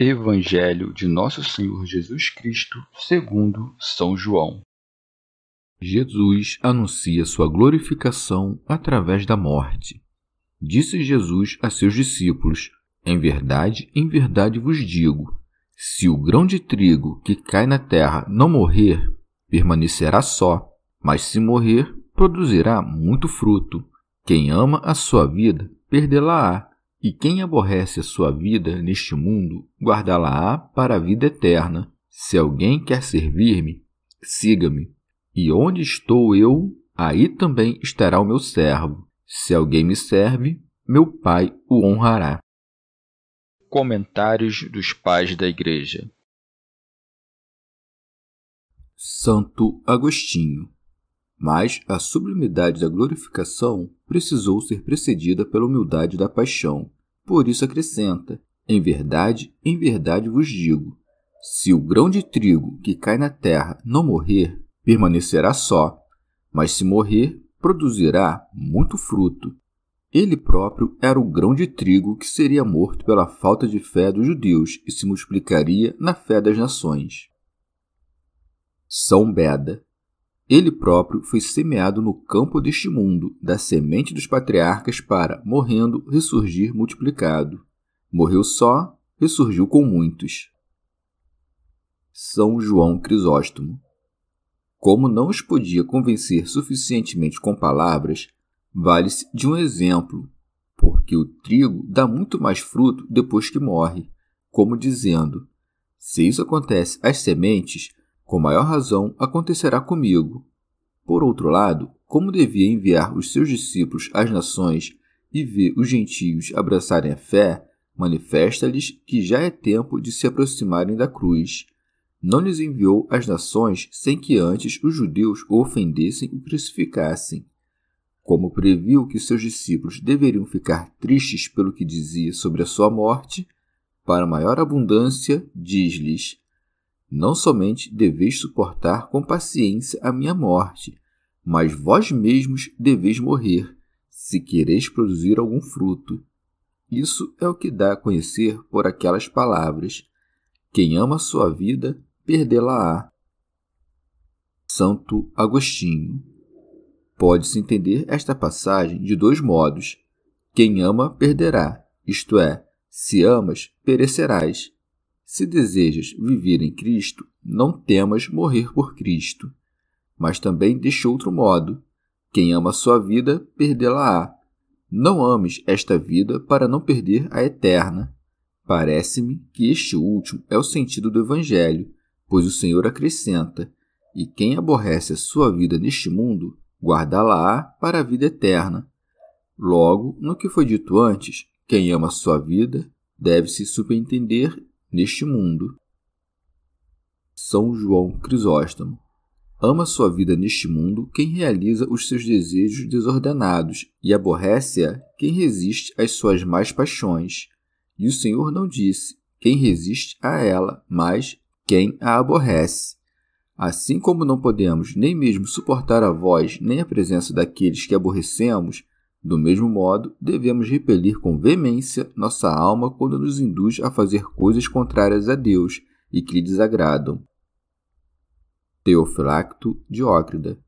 Evangelho de Nosso Senhor Jesus Cristo, segundo São João. Jesus anuncia sua glorificação através da morte. Disse Jesus a seus discípulos: Em verdade, em verdade vos digo: se o grão de trigo que cai na terra não morrer, permanecerá só, mas se morrer, produzirá muito fruto. Quem ama a sua vida, perdê-la-á e quem aborrece a sua vida neste mundo, guardá-la-á para a vida eterna. Se alguém quer servir-me, siga-me. E onde estou eu, aí também estará o meu servo. Se alguém me serve, meu Pai o honrará. Comentários dos Pais da Igreja Santo Agostinho mas a sublimidade da glorificação precisou ser precedida pela humildade da paixão. Por isso acrescenta: Em verdade, em verdade vos digo: se o grão de trigo que cai na terra não morrer, permanecerá só, mas se morrer, produzirá muito fruto. Ele próprio era o grão de trigo que seria morto pela falta de fé dos judeus e se multiplicaria na fé das nações. São Beda ele próprio foi semeado no campo deste mundo, da semente dos patriarcas, para, morrendo, ressurgir multiplicado. Morreu só, ressurgiu com muitos. São João Crisóstomo. Como não os podia convencer suficientemente com palavras, vale-se de um exemplo, porque o trigo dá muito mais fruto depois que morre, como dizendo: se isso acontece às sementes, com maior razão acontecerá comigo. Por outro lado, como devia enviar os seus discípulos às nações e ver os gentios abraçarem a fé, manifesta-lhes que já é tempo de se aproximarem da cruz. Não lhes enviou às nações sem que antes os judeus o ofendessem e crucificassem. Como previu que seus discípulos deveriam ficar tristes pelo que dizia sobre a sua morte, para maior abundância, diz-lhes: não somente deveis suportar com paciência a minha morte, mas vós mesmos deveis morrer, se quereis produzir algum fruto. Isso é o que dá a conhecer por aquelas palavras: Quem ama sua vida, perdê-la-á. Santo Agostinho. Pode-se entender esta passagem de dois modos. Quem ama, perderá, isto é, se amas, perecerás se desejas viver em Cristo, não temas morrer por Cristo. Mas também deste outro modo: quem ama sua vida, perdê-la-á. Não ames esta vida para não perder a eterna. Parece-me que este último é o sentido do Evangelho, pois o Senhor acrescenta: E quem aborrece a sua vida neste mundo, guardá-la-á para a vida eterna. Logo, no que foi dito antes, quem ama sua vida deve se subentender neste mundo. São João Crisóstomo. Ama sua vida neste mundo quem realiza os seus desejos desordenados, e aborrece-a quem resiste às suas más paixões. E o Senhor não disse quem resiste a ela, mas quem a aborrece. Assim como não podemos nem mesmo suportar a voz nem a presença daqueles que aborrecemos, do mesmo modo, devemos repelir com veemência nossa alma quando nos induz a fazer coisas contrárias a Deus e que lhe desagradam. Teofilacto Diócrida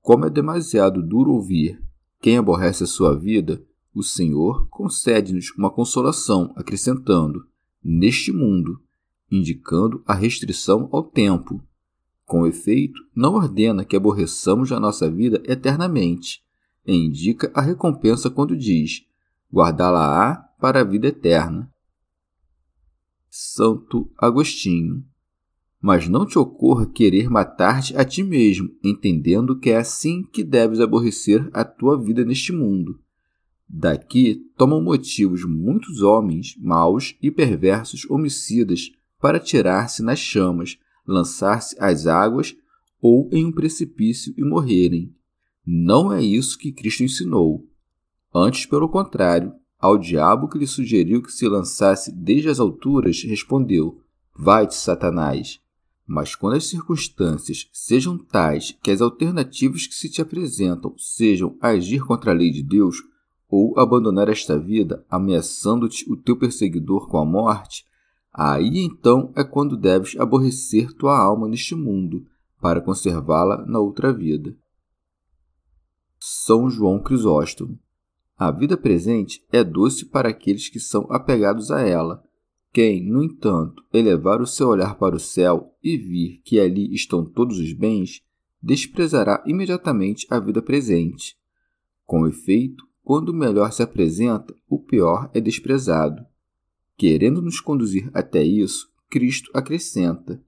Como é demasiado duro ouvir quem aborrece a sua vida, o Senhor concede-nos uma consolação, acrescentando: Neste mundo, indicando a restrição ao tempo. Com efeito, não ordena que aborreçamos a nossa vida eternamente, e indica a recompensa quando diz: guardá-la-á para a vida eterna. Santo Agostinho. Mas não te ocorra querer matar-te a ti mesmo, entendendo que é assim que deves aborrecer a tua vida neste mundo. Daqui tomam motivos muitos homens maus e perversos homicidas para tirar-se nas chamas, lançar-se às águas ou em um precipício e morrerem. Não é isso que Cristo ensinou. Antes, pelo contrário, ao diabo que lhe sugeriu que se lançasse desde as alturas, respondeu: Vai-te, Satanás. Mas quando as circunstâncias sejam tais que as alternativas que se te apresentam sejam agir contra a lei de Deus ou abandonar esta vida, ameaçando-te o teu perseguidor com a morte, aí então é quando deves aborrecer tua alma neste mundo, para conservá-la na outra vida. São João Crisóstomo a vida presente é doce para aqueles que são apegados a ela. Quem, no entanto, elevar o seu olhar para o céu e vir que ali estão todos os bens, desprezará imediatamente a vida presente. Com efeito, quando o melhor se apresenta, o pior é desprezado. Querendo nos conduzir até isso, Cristo acrescenta: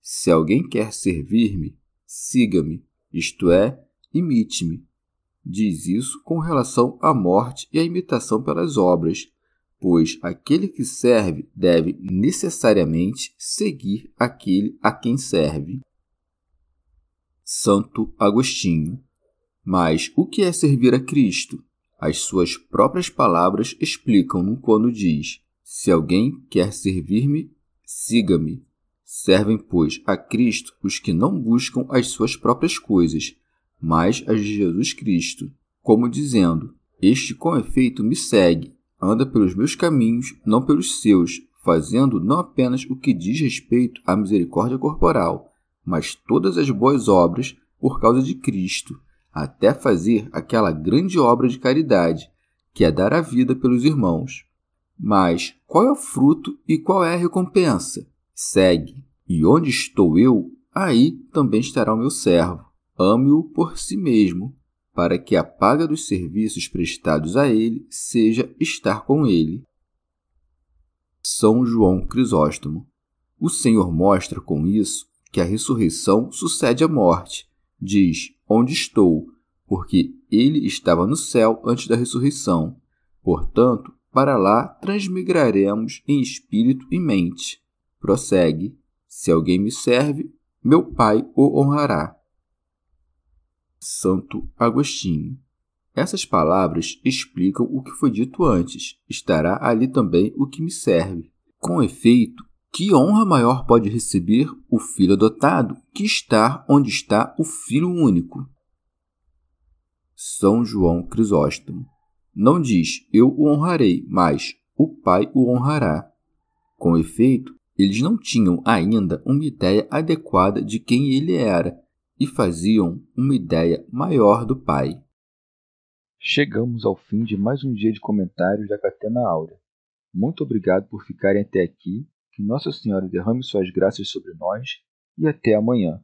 Se alguém quer servir-me, siga-me, isto é, imite-me Diz isso com relação à morte e à imitação pelas obras, pois aquele que serve deve necessariamente seguir aquele a quem serve. Santo Agostinho. Mas o que é servir a Cristo? As suas próprias palavras explicam-no quando diz: Se alguém quer servir-me, siga-me. Servem, pois, a Cristo os que não buscam as suas próprias coisas, mas as de Jesus Cristo, como dizendo: Este com efeito me segue, anda pelos meus caminhos, não pelos seus, fazendo não apenas o que diz respeito à misericórdia corporal, mas todas as boas obras por causa de Cristo, até fazer aquela grande obra de caridade, que é dar a vida pelos irmãos. Mas qual é o fruto e qual é a recompensa? Segue. E onde estou eu, aí também estará o meu servo ame-o por si mesmo, para que a paga dos serviços prestados a ele seja estar com ele. São João Crisóstomo. O Senhor mostra com isso que a ressurreição sucede à morte. Diz: Onde estou? Porque ele estava no céu antes da ressurreição. Portanto, para lá transmigraremos em espírito e mente. Prossegue: Se alguém me serve, meu Pai o honrará. Santo Agostinho. Essas palavras explicam o que foi dito antes. Estará ali também o que me serve. Com efeito, que honra maior pode receber o filho adotado que estar onde está o filho único? São João Crisóstomo. Não diz eu o honrarei, mas o Pai o honrará. Com efeito, eles não tinham ainda uma ideia adequada de quem ele era e faziam uma ideia maior do Pai. Chegamos ao fim de mais um dia de comentários da Catena Áurea. Muito obrigado por ficarem até aqui, que Nossa Senhora derrame suas graças sobre nós e até amanhã.